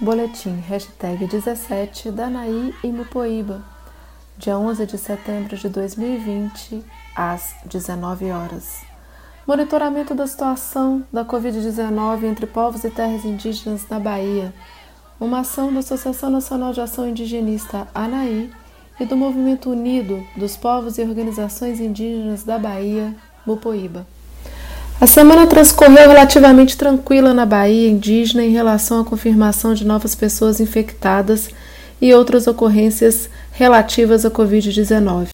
Boletim hashtag 17 Danaí e Mupoíba, dia 11 de setembro de 2020, às 19 horas. Monitoramento da situação da Covid-19 entre povos e terras indígenas na Bahia. Uma ação da Associação Nacional de Ação Indigenista ANAI e do Movimento Unido dos Povos e Organizações Indígenas da Bahia, Mupoíba. A semana transcorreu relativamente tranquila na Bahia indígena em relação à confirmação de novas pessoas infectadas e outras ocorrências relativas à Covid-19.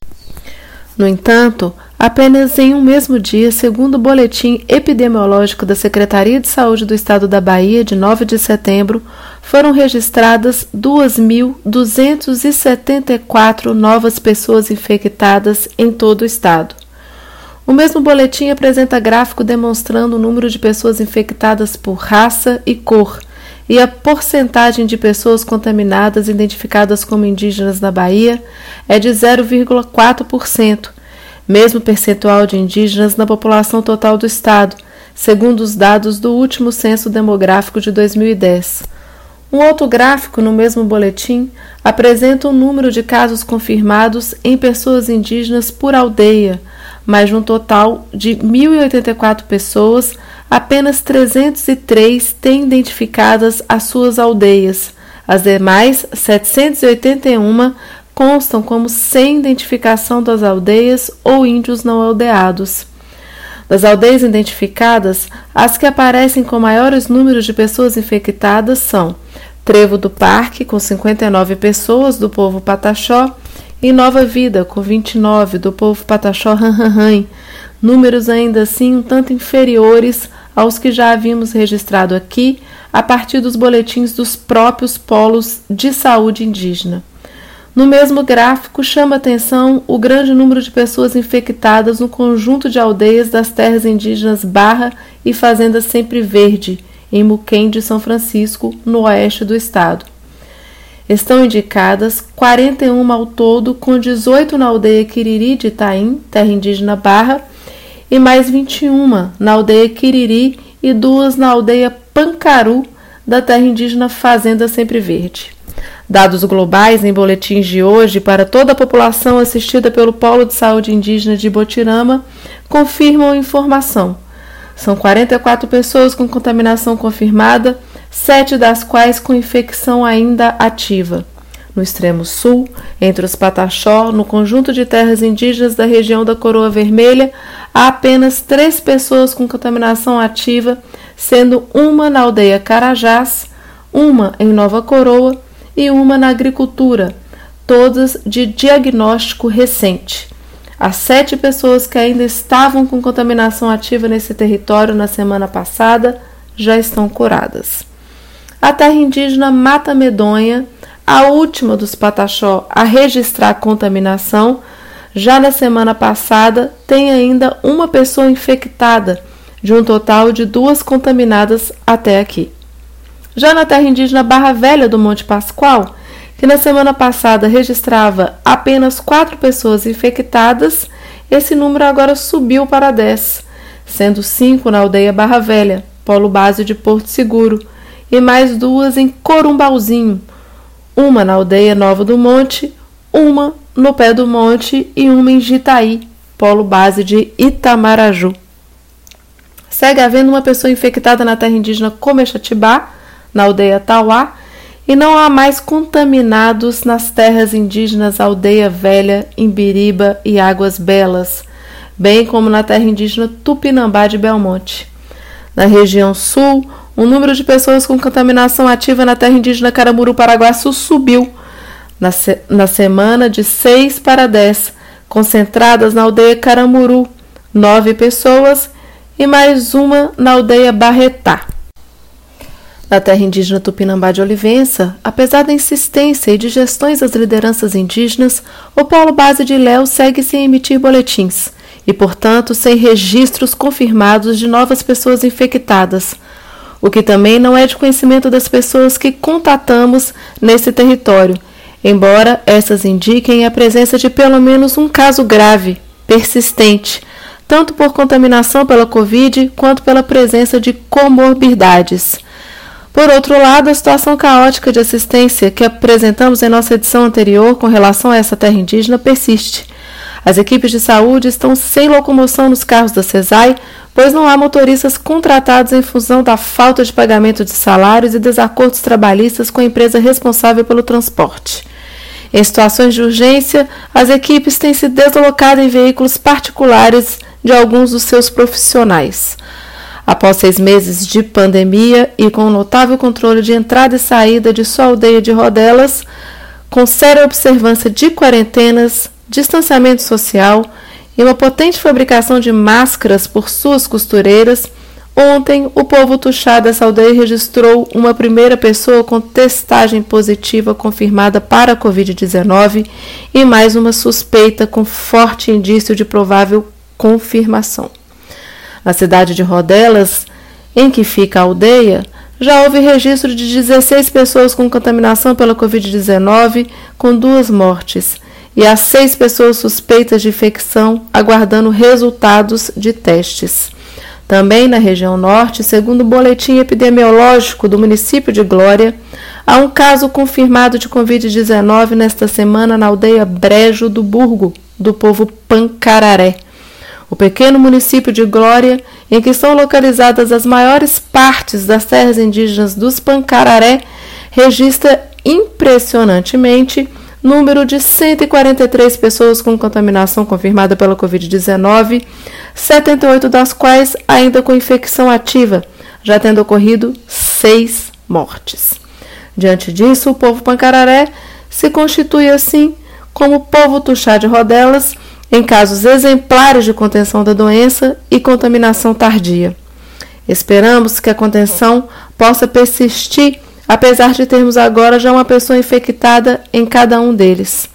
No entanto, apenas em um mesmo dia, segundo o boletim epidemiológico da Secretaria de Saúde do Estado da Bahia, de 9 de setembro, foram registradas 2.274 novas pessoas infectadas em todo o estado. O mesmo boletim apresenta gráfico demonstrando o número de pessoas infectadas por raça e cor e a porcentagem de pessoas contaminadas identificadas como indígenas na Bahia é de 0,4%, mesmo percentual de indígenas na população total do estado, segundo os dados do último censo demográfico de 2010. Um outro gráfico no mesmo boletim apresenta o número de casos confirmados em pessoas indígenas por aldeia mas no total de 1.084 pessoas, apenas 303 têm identificadas as suas aldeias. As demais, 781, constam como sem identificação das aldeias ou índios não aldeados. Das aldeias identificadas, as que aparecem com maiores números de pessoas infectadas são Trevo do Parque, com 59 pessoas do povo Pataxó, em Nova Vida, com 29, do povo Pataxó Ranranran, números ainda assim um tanto inferiores aos que já havíamos registrado aqui a partir dos boletins dos próprios polos de saúde indígena. No mesmo gráfico, chama atenção o grande número de pessoas infectadas no conjunto de aldeias das terras indígenas Barra e Fazenda Sempre Verde, em Muquem de São Francisco, no oeste do estado. Estão indicadas 41 ao todo, com 18 na aldeia Quiriri de Itaim, terra indígena Barra, e mais 21 na aldeia Quiriri e duas na aldeia Pancaru, da terra indígena Fazenda Sempre Verde. Dados globais em boletins de hoje para toda a população assistida pelo Polo de Saúde Indígena de Botirama confirmam a informação. São 44 pessoas com contaminação confirmada sete das quais com infecção ainda ativa. No extremo sul, entre os Pataxó, no conjunto de terras indígenas da região da Coroa Vermelha, há apenas três pessoas com contaminação ativa, sendo uma na aldeia Carajás, uma em Nova Coroa e uma na agricultura, todas de diagnóstico recente. As sete pessoas que ainda estavam com contaminação ativa nesse território na semana passada já estão curadas a terra indígena Mata Medonha, a última dos Pataxó a registrar contaminação, já na semana passada tem ainda uma pessoa infectada, de um total de duas contaminadas até aqui. Já na terra indígena Barra Velha do Monte Pascoal, que na semana passada registrava apenas quatro pessoas infectadas, esse número agora subiu para 10, sendo cinco na aldeia Barra Velha, polo base de Porto Seguro, e mais duas em Corumbauzinho, uma na aldeia Nova do Monte, uma no pé do monte e uma em Jitaí, polo base de Itamaraju. Segue havendo uma pessoa infectada na terra indígena Comexatibá, na aldeia Tauá, e não há mais contaminados nas terras indígenas Aldeia Velha, Imbiriba e Águas Belas, bem como na terra indígena Tupinambá de Belmonte. Na região sul, o número de pessoas com contaminação ativa na terra indígena Caramuru Paraguaçu subiu na, se na semana de 6 para 10, concentradas na aldeia Caramuru, 9 pessoas, e mais uma na aldeia Barretá. Na terra indígena Tupinambá de Olivença, apesar da insistência e de gestões das lideranças indígenas, o polo base de Léo segue sem emitir boletins e, portanto, sem registros confirmados de novas pessoas infectadas, o que também não é de conhecimento das pessoas que contatamos nesse território, embora essas indiquem a presença de pelo menos um caso grave, persistente, tanto por contaminação pela Covid quanto pela presença de comorbidades. Por outro lado, a situação caótica de assistência que apresentamos em nossa edição anterior com relação a essa terra indígena persiste. As equipes de saúde estão sem locomoção nos carros da CESAI, pois não há motoristas contratados em função da falta de pagamento de salários e desacordos trabalhistas com a empresa responsável pelo transporte. Em situações de urgência, as equipes têm se deslocado em veículos particulares de alguns dos seus profissionais. Após seis meses de pandemia e com notável controle de entrada e saída de sua aldeia de Rodelas, com séria observância de quarentenas, distanciamento social e uma potente fabricação de máscaras por suas costureiras, ontem o povo tuxá dessa aldeia registrou uma primeira pessoa com testagem positiva confirmada para a Covid-19 e mais uma suspeita com forte indício de provável confirmação. Na cidade de Rodelas, em que fica a aldeia, já houve registro de 16 pessoas com contaminação pela Covid-19, com duas mortes, e há seis pessoas suspeitas de infecção aguardando resultados de testes. Também na região norte, segundo o boletim epidemiológico do município de Glória, há um caso confirmado de Covid-19 nesta semana na aldeia Brejo do Burgo, do povo Pancararé. O pequeno município de Glória, em que estão localizadas as maiores partes das terras indígenas dos Pancararé, registra impressionantemente número de 143 pessoas com contaminação confirmada pela Covid-19, 78 das quais ainda com infecção ativa, já tendo ocorrido seis mortes. Diante disso, o povo pancararé se constitui assim como povo tuxá de rodelas em casos exemplares de contenção da doença e contaminação tardia. Esperamos que a contenção possa persistir, apesar de termos agora já uma pessoa infectada em cada um deles.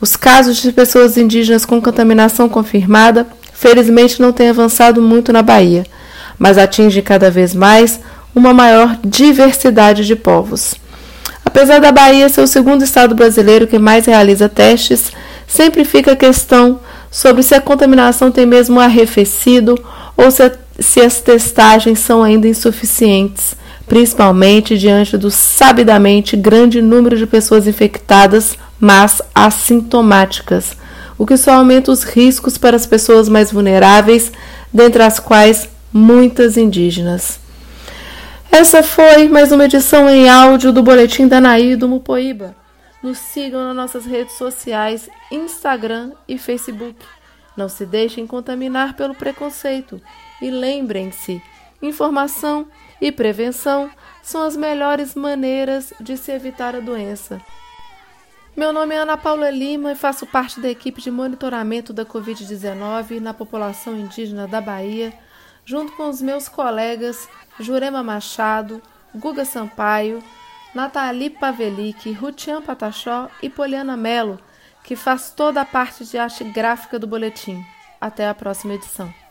Os casos de pessoas indígenas com contaminação confirmada, felizmente, não têm avançado muito na Bahia, mas atinge cada vez mais uma maior diversidade de povos. Apesar da Bahia ser o segundo estado brasileiro que mais realiza testes, sempre fica a questão sobre se a contaminação tem mesmo arrefecido ou se, se as testagens são ainda insuficientes, principalmente diante do sabidamente grande número de pessoas infectadas, mas assintomáticas, o que só aumenta os riscos para as pessoas mais vulneráveis, dentre as quais muitas indígenas. Essa foi mais uma edição em áudio do Boletim da Naí do Mupoíba. Nos sigam nas nossas redes sociais, Instagram e Facebook. Não se deixem contaminar pelo preconceito e lembrem-se: informação e prevenção são as melhores maneiras de se evitar a doença. Meu nome é Ana Paula Lima e faço parte da equipe de monitoramento da Covid-19 na população indígena da Bahia, junto com os meus colegas Jurema Machado, Guga Sampaio, Nathalie Pavelic, Rutian Patachó e Poliana Melo, que faz toda a parte de arte gráfica do boletim. Até a próxima edição.